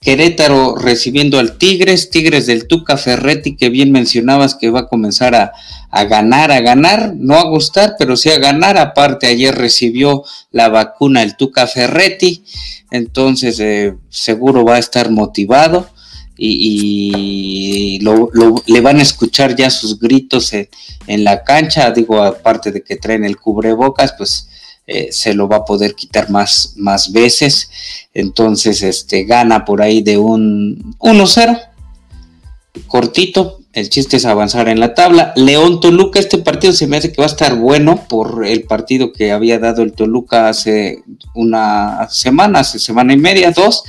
Querétaro recibiendo al Tigres, Tigres del Tuca Ferretti, que bien mencionabas que va a comenzar a, ganar, a ganar, no a gustar, pero sí a ganar. Aparte, ayer recibió la vacuna el Tuca Ferretti, entonces eh, seguro va a estar motivado y, le van a escuchar ya sus gritos en, en la cancha. Digo, aparte de que traen el cubrebocas, pues eh, se lo va a poder quitar más, más veces. Entonces, este gana por ahí de un 1-0. Cortito. El chiste es avanzar en la tabla. León Toluca, este partido se me hace que va a estar bueno por el partido que había dado el Toluca hace una semana, hace semana y media, dos.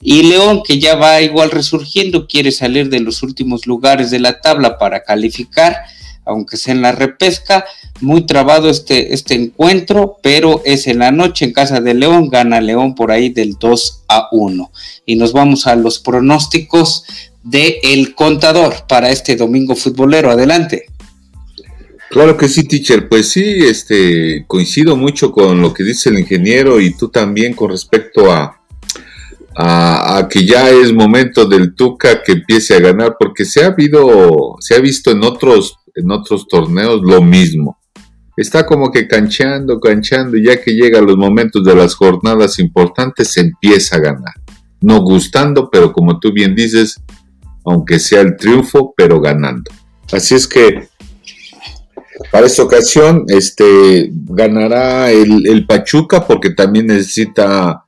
Y León, que ya va igual resurgiendo, quiere salir de los últimos lugares de la tabla para calificar aunque sea en la repesca. Muy trabado este, este encuentro, pero es en la noche en casa de León, gana León por ahí del 2 a 1. Y nos vamos a los pronósticos de El Contador para este domingo futbolero. Adelante. Claro que sí, teacher. Pues sí, este, coincido mucho con lo que dice el ingeniero y tú también con respecto a, a, que ya es momento del Tuca que empiece a ganar, porque se ha habido, se ha visto en otros, en otros torneos lo mismo. Está como que canchando, canchando, y ya que llegan los momentos de las jornadas importantes, se empieza a ganar. No gustando, pero como tú bien dices, aunque sea el triunfo, pero ganando. Así es que para esta ocasión, este ganará el, Pachuca porque también necesita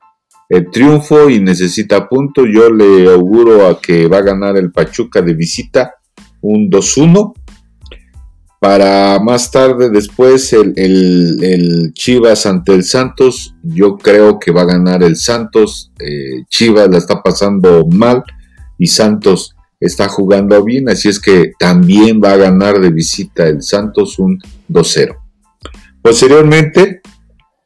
el triunfo y necesita puntos. Yo le auguro a que va a ganar el Pachuca de visita un 2-1. Para más tarde, después, el, el, Chivas ante el Santos. Yo creo que va a ganar el Santos. Eh, Chivas la está pasando mal y Santos está jugando bien. Así es que también va a ganar de visita el Santos un 2-0. Posteriormente,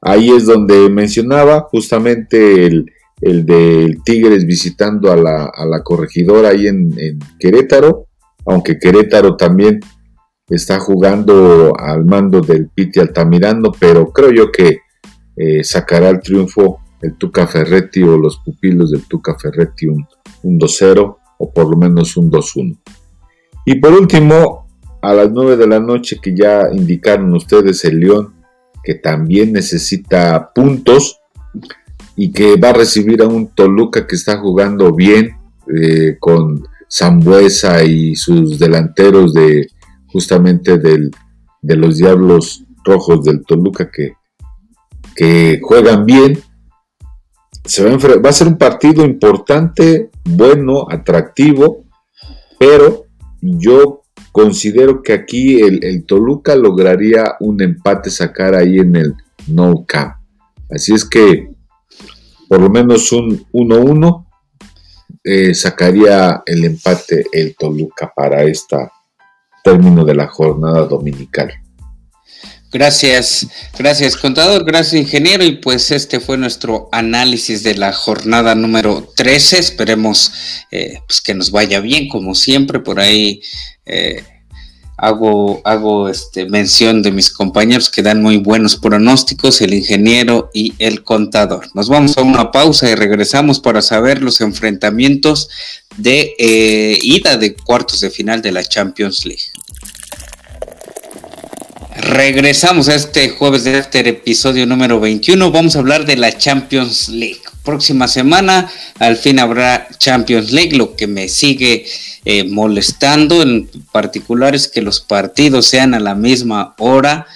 Ahí es donde mencionaba justamente el, el del Tigres visitando a la, corregidora ahí en, Querétaro, aunque Querétaro también está jugando al mando del Piti Altamirano, pero creo yo que eh, sacará el triunfo el Tuca Ferretti o los pupilos del Tuca Ferretti un, un 2-0 o por lo menos un 2-1. Y por último, a las 9 de la noche que ya indicaron ustedes, el León que también necesita puntos y que va a recibir a un Toluca que está jugando bien eh, con Zambuesa y sus delanteros de justamente del, de los Diablos Rojos del Toluca que, que juegan bien. Se va, a ser un partido importante, bueno, atractivo, pero yo Considero que aquí el, Toluca lograría un empate sacar ahí en el No. Así es que por lo menos un 1-1 eh, sacaría el empate el Toluca para este término de la jornada dominical. Gracias, gracias contador, gracias ingeniero y pues este fue nuestro análisis de la jornada número 13. Esperemos eh, pues que nos vaya bien como siempre por ahí. Eh, hago, hago este, mención de mis compañeros que dan muy buenos pronósticos, el ingeniero y el contador. Nos vamos a una pausa y regresamos para saber los enfrentamientos de eh, ida de cuartos de final de la Champions League. Regresamos a este jueves de este episodio número 21. Vamos a hablar de la Champions League. Próxima semana, al fin habrá Champions League. Lo que me sigue eh, molestando en particular es que los partidos sean a la misma hora.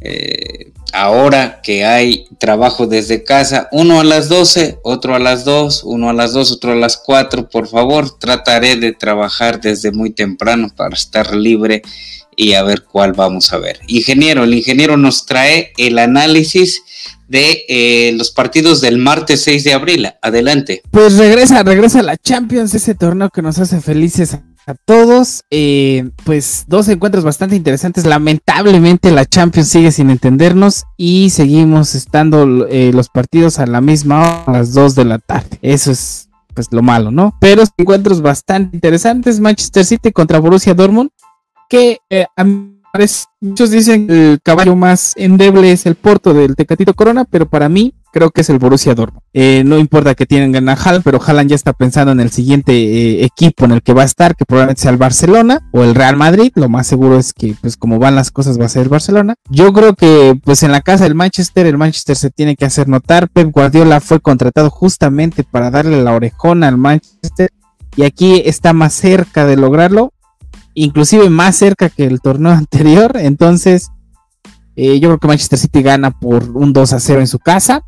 Eh, ahora que hay trabajo desde casa, uno a las 12, otro a las 2, uno a las 2, otro a las 4, por favor, trataré de trabajar desde muy temprano para estar libre y a ver cuál vamos a ver. Ingeniero, el ingeniero nos trae el análisis de eh, los partidos del martes 6 de abril. Adelante. Pues regresa, regresa la Champions, ese torneo que nos hace felices a todos. Eh, pues dos encuentros bastante interesantes. Lamentablemente la Champions sigue sin entendernos y seguimos estando eh, los partidos a la misma hora, a las 2 de la tarde. Eso es pues lo malo, ¿no? Pero encuentros bastante interesantes. Manchester City contra Borussia Dortmund que eh, a muchos dicen que el caballo más endeble es el Porto del Tecatito Corona, pero para mí creo que es el Borussia Dortmund. Eh, no importa que tienen a Haaland, pero Haaland ya está pensando en el siguiente eh, equipo en el que va a estar, que probablemente sea el Barcelona o el Real Madrid. Lo más seguro es que, pues, como van las cosas, va a ser el Barcelona. Yo creo que, pues, en la casa del Manchester, el Manchester se tiene que hacer notar. Pep Guardiola fue contratado justamente para darle la orejona al Manchester y aquí está más cerca de lograrlo inclusive más cerca que el torneo (laughs) anterior. Entonces, eh, yo creo que Manchester City gana por un 2 a 0 en su casa.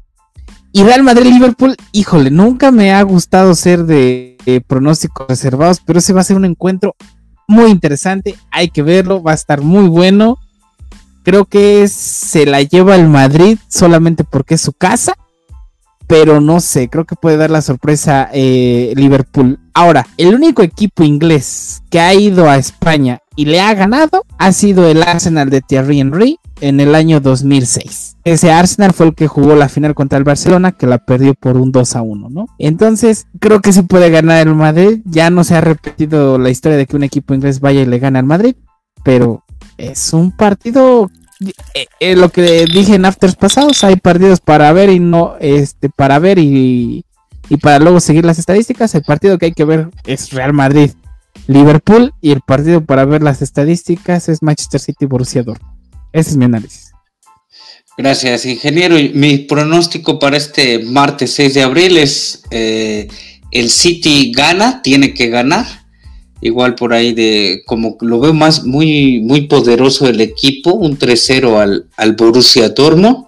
Y Real Madrid-Liverpool, híjole, nunca me ha gustado ser de, pronósticos reservados, pero ese va a ser un encuentro muy interesante. Hay que verlo, va a estar muy bueno. Creo que se la lleva el Madrid solamente porque es su casa pero no sé, creo que puede dar la sorpresa eh, Liverpool. Ahora, el único equipo inglés que ha ido a España y le ha ganado ha sido el Arsenal de Thierry Henry en el año 2006. Ese Arsenal fue el que jugó la final contra el Barcelona, que la perdió por un 2 a 1, ¿no? Entonces, creo que se puede ganar el Madrid. Ya no se ha repetido la historia de que un equipo inglés vaya y le gane al Madrid, pero es un partido eh, eh, lo que dije en afters pasados, hay partidos para ver y no, este, para ver y, y para luego seguir las estadísticas. El partido que hay que ver es Real Madrid, Liverpool y el partido para ver las estadísticas es Manchester City, Borussia Dortmund. Ese es mi análisis. Gracias, ingeniero. Mi pronóstico para este martes 6 de abril es eh, el City gana, tiene que ganar igual por ahí de como lo veo más muy muy poderoso el equipo, un 3-0 al, al, Borussia Dortmund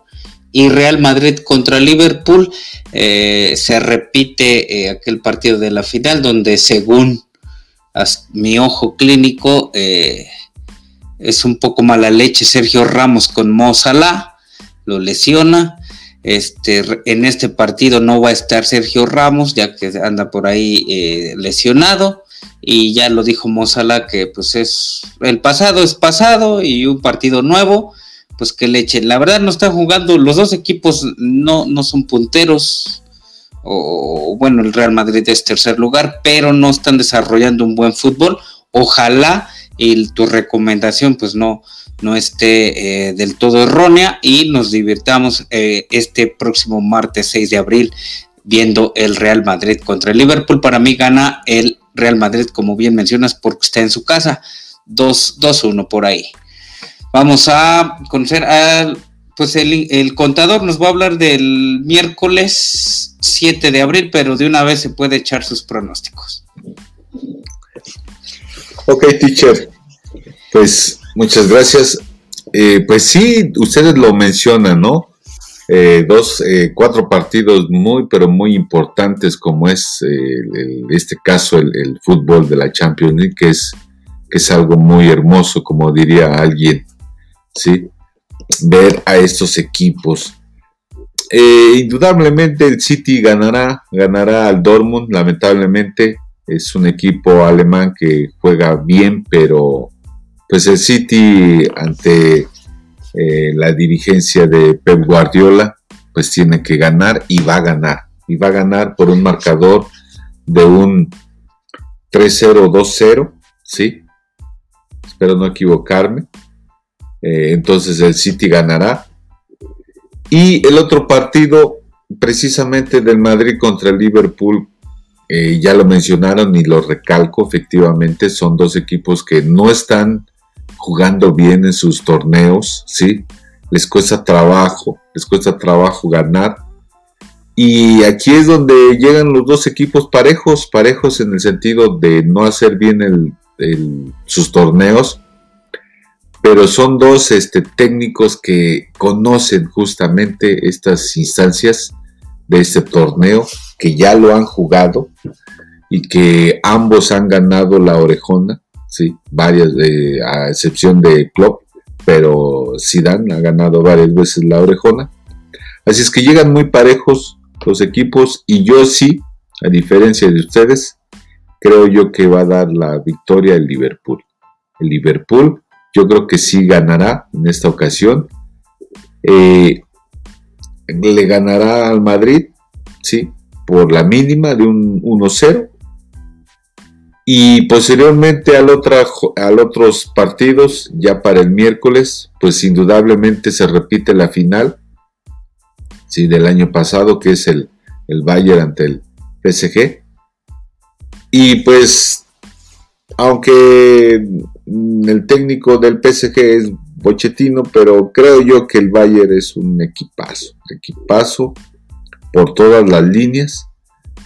y Real Madrid contra Liverpool eh, se repite eh, aquel partido de la final donde según mi ojo clínico eh, es un poco mala leche Sergio Ramos con Mo Salah lo lesiona este, en este partido no va a estar Sergio Ramos ya que anda por ahí lesionado y ya lo dijo Mozala que pues es el pasado es pasado y un partido nuevo pues que le echen la verdad no están jugando los dos equipos no, no son punteros o bueno el Real Madrid es tercer lugar pero no están desarrollando un buen fútbol ojalá y tu recomendación pues no no esté eh, del todo errónea y nos divirtamos eh, este próximo martes 6 de abril viendo el Real Madrid contra el Liverpool. Para mí gana el Real Madrid, como bien mencionas, porque está en su casa. 2-1 por ahí. Vamos a conocer al, pues el, contador nos va a hablar del miércoles 7 de abril, pero de una vez se puede echar sus pronósticos. Ok, teacher. Pues muchas gracias. Eh, pues sí, ustedes lo mencionan, ¿no? Eh, dos, eh, cuatro partidos muy, pero muy importantes, como es eh, este caso el, fútbol de la Champions League, que es, que es algo muy hermoso, como diría alguien, ¿sí? Ver a estos equipos. indudablemente el City ganará, ganará al Dortmund, lamentablemente. Es un equipo alemán que juega bien, pero pues el City ante eh, la dirigencia de Pep Guardiola, pues tiene que ganar y va a ganar. Y va a ganar por un marcador de un 3-0, 2-0, ¿sí? Espero no equivocarme. Eh, entonces el City ganará. Y el otro partido, precisamente del Madrid contra el Liverpool, eh, ya lo mencionaron y lo recalco, efectivamente, son dos equipos que no están jugando bien en sus torneos, ¿sí? Les cuesta trabajo, les cuesta trabajo ganar. Y aquí es donde llegan los dos equipos parejos, parejos en el sentido de no hacer bien sus torneos, pero son dos este, técnicos que conocen justamente estas instancias de este torneo, que ya lo han jugado y que ambos han ganado la orejona sí, varias, a excepción de Klopp, pero Zidane ha ganado varias veces la orejona. Así es que llegan muy parejos los equipos y yo sí, a diferencia de ustedes, creo yo que va a dar la victoria el Liverpool. El Liverpool yo creo que sí ganará en esta ocasión. Eh, le ganará al Madrid, sí, por la mínima de un 1-0 y posteriormente al, otros partidos, ya para el miércoles, pues indudablemente se repite la final del año pasado, que es el, el Bayern ante el PSG. Y pues, aunque el técnico del PSG es Bochetino, pero creo yo que el Bayern es un equipazo, equipazo por todas las líneas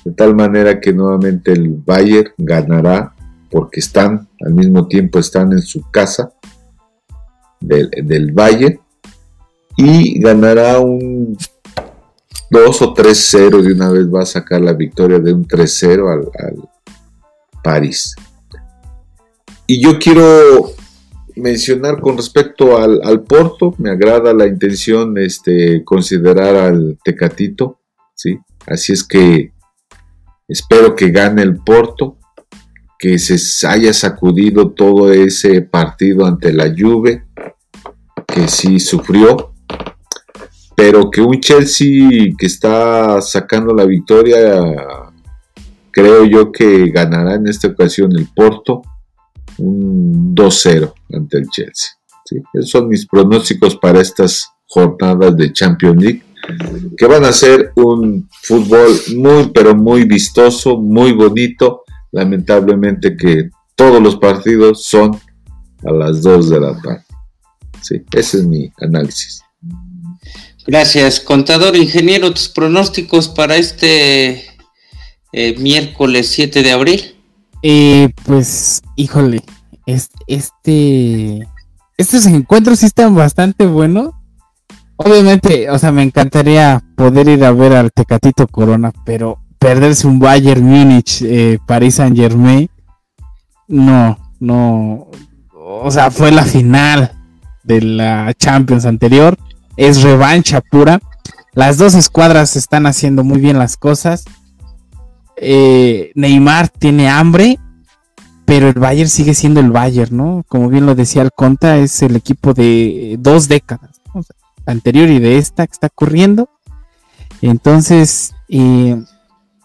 de tal manera que nuevamente el Bayern ganará porque están al mismo tiempo están en su casa del, del Bayern y ganará un 2 o 3-0 de una vez va a sacar la victoria de un 3-0 al, al, París. Y yo quiero mencionar con respecto al, al, Porto, me agrada la intención este, considerar al Tecatito, ¿sí? Así es que Espero que gane el Porto. que se haya sacudido todo ese partido ante la Juve, que sí sufrió, pero que un Chelsea que está sacando la victoria, creo yo que ganará en esta ocasión el Porto un 2-0 ante el Chelsea. Esos son mis pronósticos para estas jornadas de Champions League, que van a ser un fútbol muy, pero muy vistoso, muy bonito. Lamentablemente que todos los partidos son a las 2 de la tarde. Sí, ese es mi análisis. Gracias, contador ingeniero. ¿Tus pronósticos para este eh, miércoles 7 de abril? Eh, pues, híjole, este, estos encuentros sí están bastante buenos. Obviamente, o sea, me encantaría poder ir a ver al Tecatito Corona, pero perderse un Bayern Múnich, eh, Paris Saint Germain, no, no, o sea, fue la final de la Champions anterior, es revancha pura. Las dos escuadras están haciendo muy bien las cosas. Eh, Neymar tiene hambre, pero el Bayern sigue siendo el Bayern, ¿no? Como bien lo decía el Conta, es el equipo de dos décadas, anterior y de esta que está corriendo. Entonces, eh,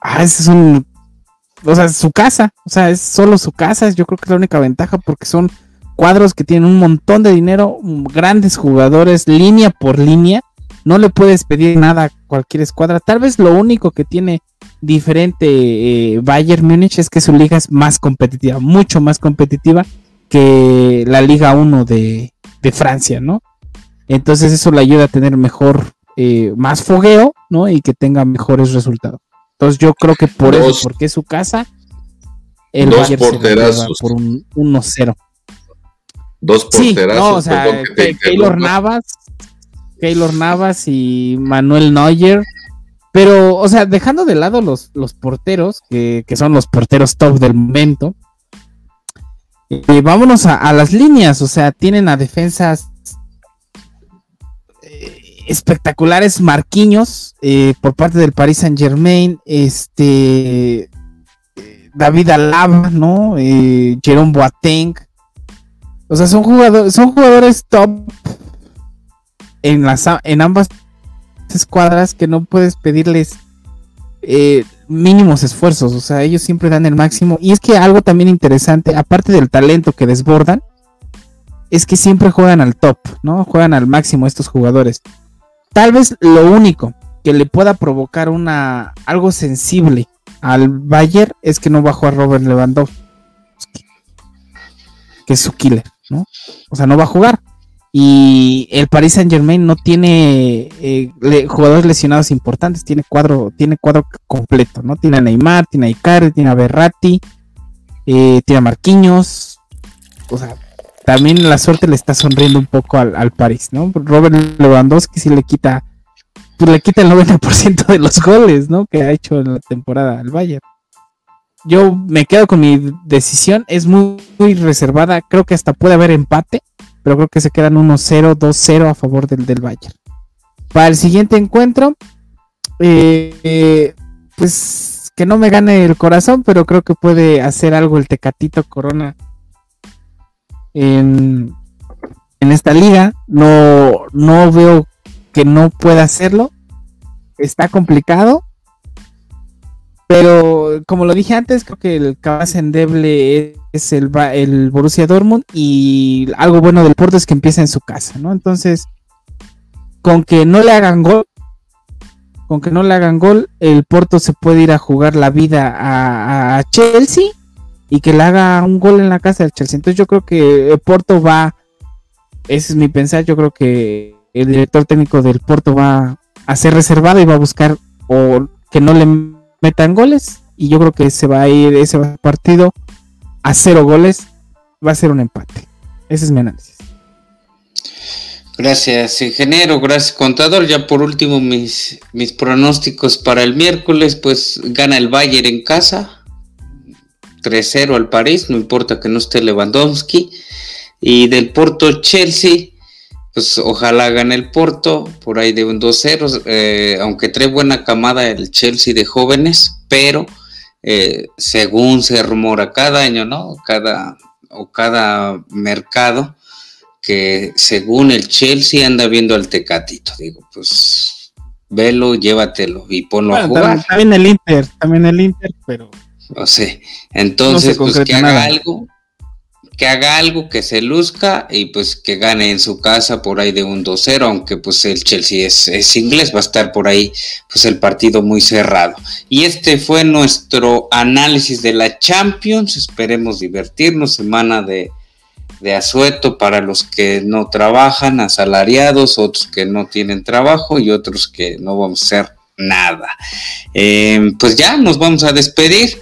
ah, es un, o sea, su casa, o sea, es solo su casa, yo creo que es la única ventaja porque son cuadros que tienen un montón de dinero, grandes jugadores, línea por línea, no le puedes pedir nada a cualquier escuadra. Tal vez lo único que tiene diferente eh, Bayern Múnich es que su liga es más competitiva, mucho más competitiva que la Liga 1 de, Francia, ¿no? Entonces eso le ayuda a tener mejor, eh, más fogueo, ¿no? Y que tenga mejores resultados. Entonces yo creo que por eso, porque es su casa, el Bayern se por un 1-0. Dos porterazos. no, o sea, Keylor Navas, Keylor Navas y Manuel Neuer. Pero, o sea, dejando de lado los, los porteros, que, son los porteros top del momento, eh, vámonos a, las líneas. O sea, tienen a defensas espectaculares. Marquinhos eh, por parte del Paris Saint Germain. Este. David Alaba, ¿no? Jerome Boateng. O sea, son jugadores, son jugadores top en, las, en ambas escuadras que no puedes pedirles eh, mínimos esfuerzos. O sea, ellos siempre dan el máximo. Y es que algo también interesante, aparte del talento que desbordan, es que siempre juegan al top, ¿no? Juegan al máximo estos jugadores. Tal vez lo único que le pueda provocar una algo sensible al Bayern es que no va a Robert Lewandowski, que es su killer. O sea, no va a jugar. Y el Paris Saint Germain no tiene eh, jugadores lesionados importantes, tiene cuadro, tiene cuadro completo, ¿no? Tiene a Neymar, tiene a Icardi, tiene a Berratti, eh, tiene a Marquinhos. O sea, también la suerte le está sonriendo un poco al, al París, ¿no? Robert Lewandowski sí le quita, pues le quita el 90% de los goles, ¿no? Que ha hecho en la temporada al Bayern yo me quedo con mi decisión. Es muy, reservada. Creo que hasta puede haber empate. Pero creo que se quedan 1-0, 2-0 a favor del, del Bayern. Para el siguiente encuentro. Eh, pues que no me gane el corazón. Pero creo que puede hacer algo el Tecatito Corona. En, esta liga. No, no veo que no pueda hacerlo. Está complicado pero como lo dije antes, creo que el cabeza endeble es el, el Borussia Dortmund y algo bueno del Porto es que empieza en su casa, ¿no? Entonces, con que no le hagan gol, con que no le hagan gol, el Porto se puede ir a jugar la vida a, Chelsea y que le haga un gol en la casa del Chelsea. Entonces yo creo que el Porto va, ese es mi pensar, yo creo que el director técnico del Porto va a ser reservado y va a buscar o que no le metan goles y yo creo que se va a ir ese partido a cero goles, va a ser un empate. Ese es mi análisis. Gracias, ingeniero, gracias, contador. Ya por último, mis, mis pronósticos para el miércoles, pues gana el Bayern en casa, 3-0 al París, no importa que no esté Lewandowski. Y del Porto Chelsea, pues ojalá gane el Porto, por ahí de un 2-0, eh, aunque trae buena camada el Chelsea de jóvenes, pero eh, según se rumora cada año, ¿no? Cada, o cada mercado, que según el Chelsea anda viendo al Tecatito. Digo, pues velo, llévatelo y ponlo a jugar. También el Inter, también el Inter, pero... No sé, entonces, pues que haga algo, que haga algo, que se luzca y pues que gane en su casa por ahí de un 2-0, aunque pues el Chelsea es, inglés, va a estar por ahí pues el partido muy cerrado. Y este fue nuestro análisis de la Champions, esperemos divertirnos, semana de, de asueto para los que no trabajan, asalariados, otros que no tienen trabajo y otros que no vamos a hacer nada. Eh, pues ya nos vamos a despedir.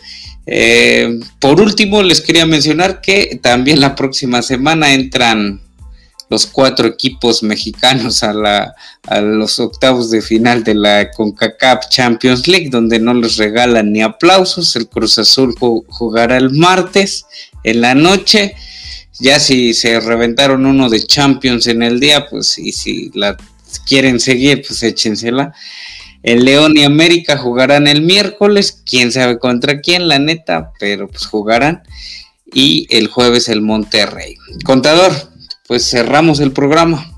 Eh, por último, les quería mencionar que también la próxima semana entran los cuatro equipos mexicanos a, la, a los octavos de final de la CONCACAF Champions League, donde no les regalan ni aplausos. El Cruz Azul jugará el martes en la noche. Ya si se reventaron uno de Champions en el día, pues y si la quieren seguir, pues échensela. El León y América jugarán el miércoles, quién sabe contra quién, la neta, pero pues jugarán. Y el jueves el Monterrey. Contador, pues cerramos el programa.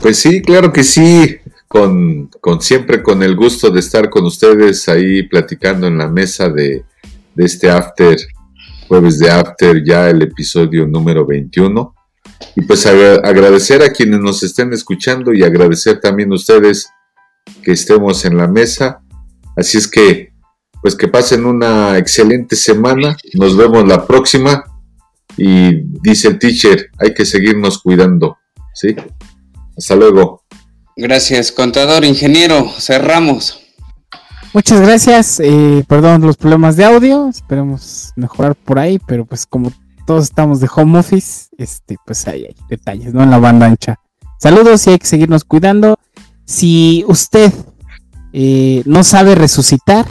Pues sí, claro que sí, con, siempre con el gusto de estar con ustedes ahí platicando en la mesa de, de este after, jueves de after, ya el episodio número 21. Y pues agradecer a quienes nos estén escuchando y agradecer también a ustedes que estemos en la mesa. Así es que, pues que pasen una excelente semana. Nos vemos la próxima. Y dice el teacher, hay que seguirnos cuidando. ¿Sí? Hasta luego. Gracias, contador, ingeniero. Cerramos. Muchas gracias. Eh, perdón los problemas de audio. Esperemos mejorar por ahí, pero pues como todos estamos de home office, este, pues ahí hay detalles, ¿no? En la banda ancha. Saludos y hay que seguirnos cuidando. Si usted eh, no sabe resucitar,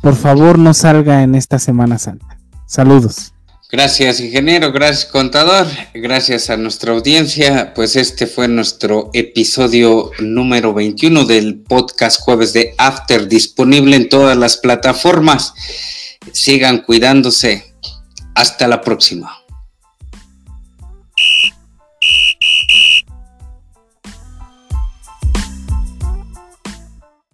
por favor no salga en esta Semana Santa. Saludos. Gracias, ingeniero, gracias, contador, gracias a nuestra audiencia. Pues este fue nuestro episodio número 21 del podcast Jueves de After, disponible en todas las plataformas. Sigan cuidándose. Hasta la próxima.